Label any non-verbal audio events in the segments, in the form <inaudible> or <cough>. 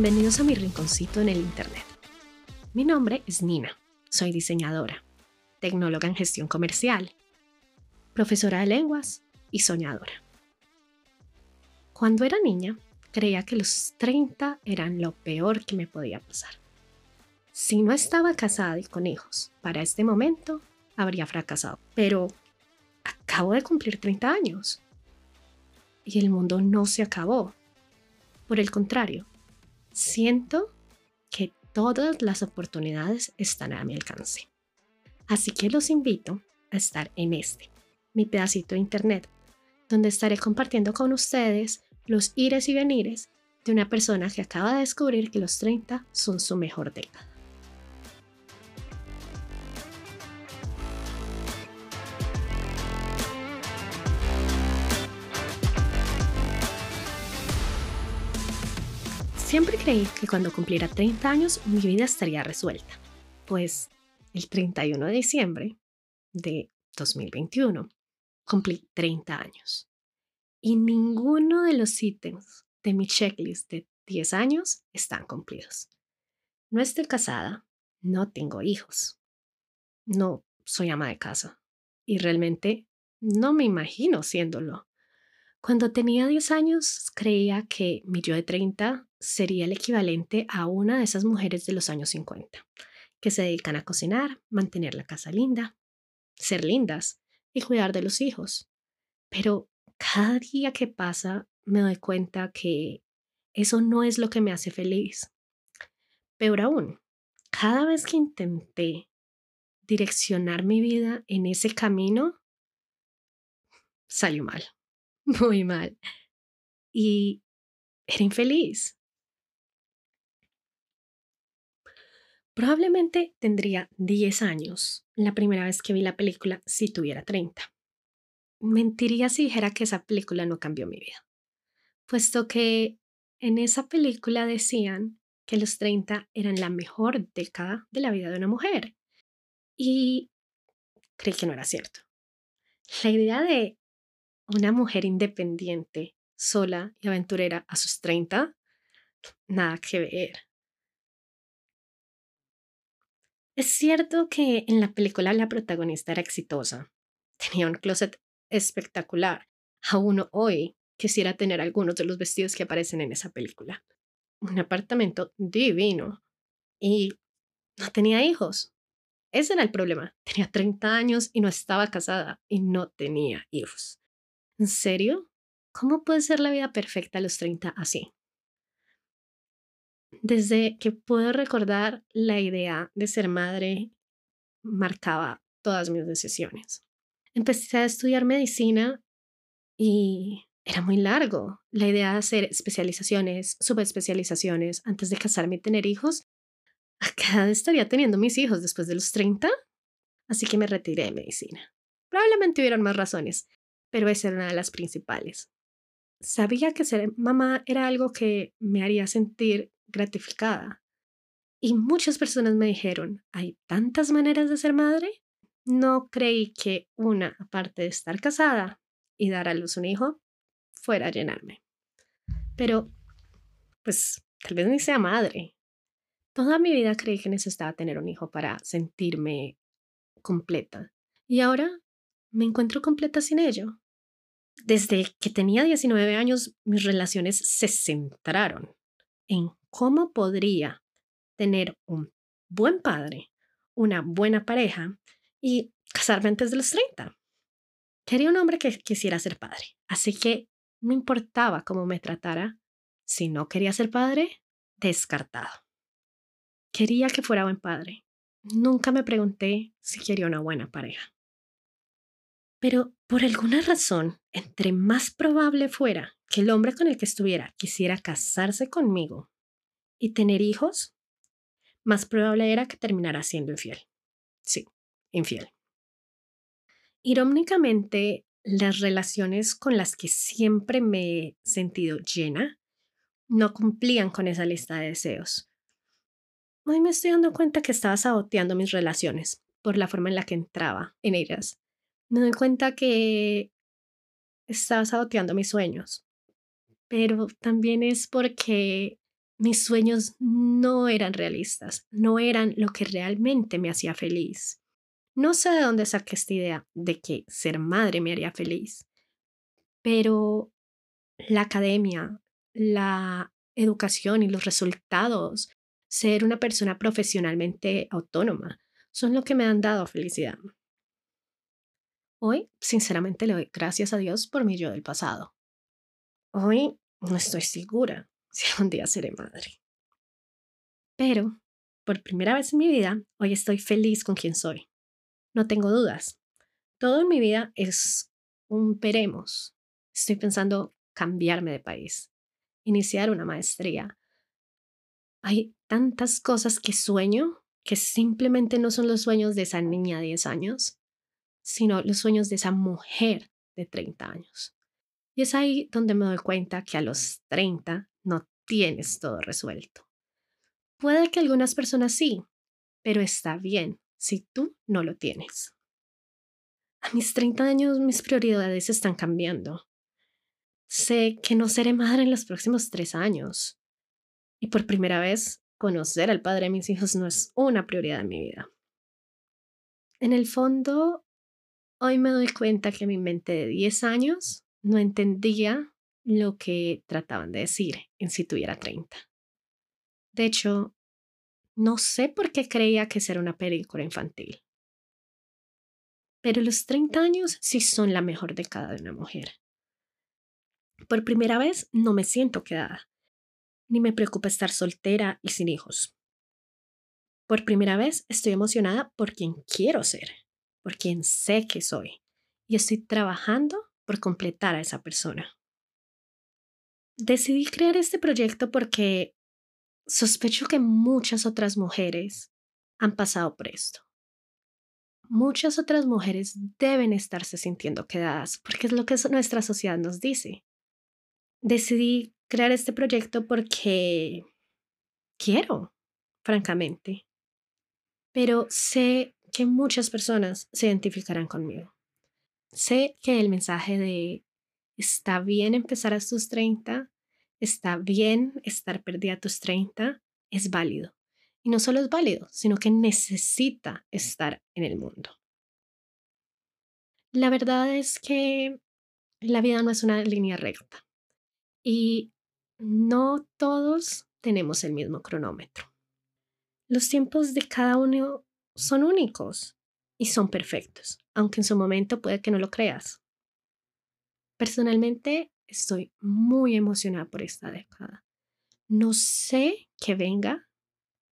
Bienvenidos a mi rinconcito en el Internet. Mi nombre es Nina, soy diseñadora, tecnóloga en gestión comercial, profesora de lenguas y soñadora. Cuando era niña, creía que los 30 eran lo peor que me podía pasar. Si no estaba casada y con hijos, para este momento habría fracasado. Pero acabo de cumplir 30 años. Y el mundo no se acabó. Por el contrario, siento que todas las oportunidades están a mi alcance. Así que los invito a estar en este, mi pedacito de internet, donde estaré compartiendo con ustedes los ires y venires de una persona que acaba de descubrir que los 30 son su mejor década. Siempre creí que cuando cumpliera 30 años mi vida estaría resuelta, pues el 31 de diciembre de 2021 cumplí 30 años y ninguno de los ítems de mi checklist de 10 años están cumplidos. No estoy casada, no tengo hijos, no soy ama de casa y realmente no me imagino siéndolo. Cuando tenía 10 años creía que mi yo de 30 sería el equivalente a una de esas mujeres de los años 50, que se dedican a cocinar, mantener la casa linda, ser lindas y cuidar de los hijos. Pero cada día que pasa me doy cuenta que eso no es lo que me hace feliz. Peor aún, cada vez que intenté direccionar mi vida en ese camino, salió mal, muy mal. Y era infeliz. Probablemente tendría 10 años la primera vez que vi la película si tuviera 30. Mentiría si dijera que esa película no cambió mi vida, puesto que en esa película decían que los 30 eran la mejor década de la vida de una mujer. Y creí que no era cierto. La idea de una mujer independiente, sola y aventurera a sus 30, nada que ver. Es cierto que en la película la protagonista era exitosa. Tenía un closet espectacular. Aún hoy quisiera tener algunos de los vestidos que aparecen en esa película. Un apartamento divino. Y no tenía hijos. Ese era el problema. Tenía 30 años y no estaba casada y no tenía hijos. ¿En serio? ¿Cómo puede ser la vida perfecta a los 30 así? Desde que puedo recordar, la idea de ser madre marcaba todas mis decisiones. Empecé a estudiar medicina y era muy largo. La idea de hacer especializaciones, subespecializaciones antes de casarme y tener hijos. ¿A qué edad estaría teniendo mis hijos después de los 30? Así que me retiré de medicina. Probablemente hubieran más razones, pero esa era una de las principales. Sabía que ser mamá era algo que me haría sentir gratificada. Y muchas personas me dijeron, ¿hay tantas maneras de ser madre? No creí que una, aparte de estar casada y dar a luz un hijo, fuera llenarme. Pero, pues, tal vez ni sea madre. Toda mi vida creí que necesitaba tener un hijo para sentirme completa. Y ahora me encuentro completa sin ello. Desde que tenía 19 años, mis relaciones se centraron en cómo podría tener un buen padre, una buena pareja y casarme antes de los 30. Quería un hombre que quisiera ser padre, así que no importaba cómo me tratara, si no quería ser padre, descartado. Quería que fuera buen padre. Nunca me pregunté si quería una buena pareja. Pero por alguna razón, entre más probable fuera que el hombre con el que estuviera quisiera casarse conmigo y tener hijos, más probable era que terminara siendo infiel. Sí, infiel. Irónicamente, las relaciones con las que siempre me he sentido llena no cumplían con esa lista de deseos. Hoy me estoy dando cuenta que estaba saboteando mis relaciones por la forma en la que entraba en ellas. Me doy cuenta que estaba saboteando mis sueños, pero también es porque mis sueños no eran realistas, no eran lo que realmente me hacía feliz. No sé de dónde saqué esta idea de que ser madre me haría feliz, pero la academia, la educación y los resultados, ser una persona profesionalmente autónoma, son lo que me han dado felicidad. Hoy, sinceramente, le doy gracias a Dios por mi yo del pasado. Hoy no estoy segura <laughs> si un día seré madre. Pero, por primera vez en mi vida, hoy estoy feliz con quien soy. No tengo dudas. Todo en mi vida es un veremos. Estoy pensando cambiarme de país, iniciar una maestría. Hay tantas cosas que sueño que simplemente no son los sueños de esa niña de 10 años, sino los sueños de esa mujer de 30 años. Y es ahí donde me doy cuenta que a los 30 no tienes todo resuelto. Puede que algunas personas sí, pero está bien si tú no lo tienes. A mis 30 años mis prioridades están cambiando. Sé que no seré madre en los próximos tres años. Y por primera vez, conocer al padre de mis hijos no es una prioridad en mi vida. En el fondo, hoy me doy cuenta que mi mente de 10 años no entendía lo que trataban de decir en si tuviera 30. De hecho, no sé por qué creía que era una película infantil. Pero los 30 años sí son la mejor década de una mujer. Por primera vez no me siento quedada, ni me preocupa estar soltera y sin hijos. Por primera vez estoy emocionada por quien quiero ser, por quien sé que soy, y estoy trabajando por completar a esa persona. Decidí crear este proyecto porque Sospecho que muchas otras mujeres han pasado por esto. Muchas otras mujeres deben estarse sintiendo quedadas porque es lo que nuestra sociedad nos dice. Decidí crear este proyecto porque quiero, francamente. Pero sé que muchas personas se identificarán conmigo. Sé que el mensaje de está bien empezar a tus 30 está bien estar perdida a tus 30, es válido. Y no solo es válido, sino que necesita estar en el mundo. La verdad es que la vida no es una línea recta y no todos tenemos el mismo cronómetro. Los tiempos de cada uno son únicos y son perfectos, aunque en su momento puede que no lo creas. Personalmente, Estoy muy emocionada por esta década. No sé qué venga,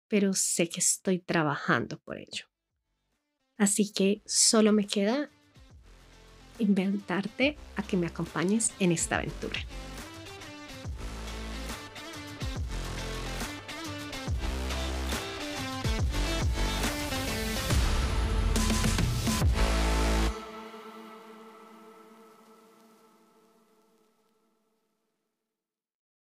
pero sé que estoy trabajando por ello. Así que solo me queda inventarte a que me acompañes en esta aventura.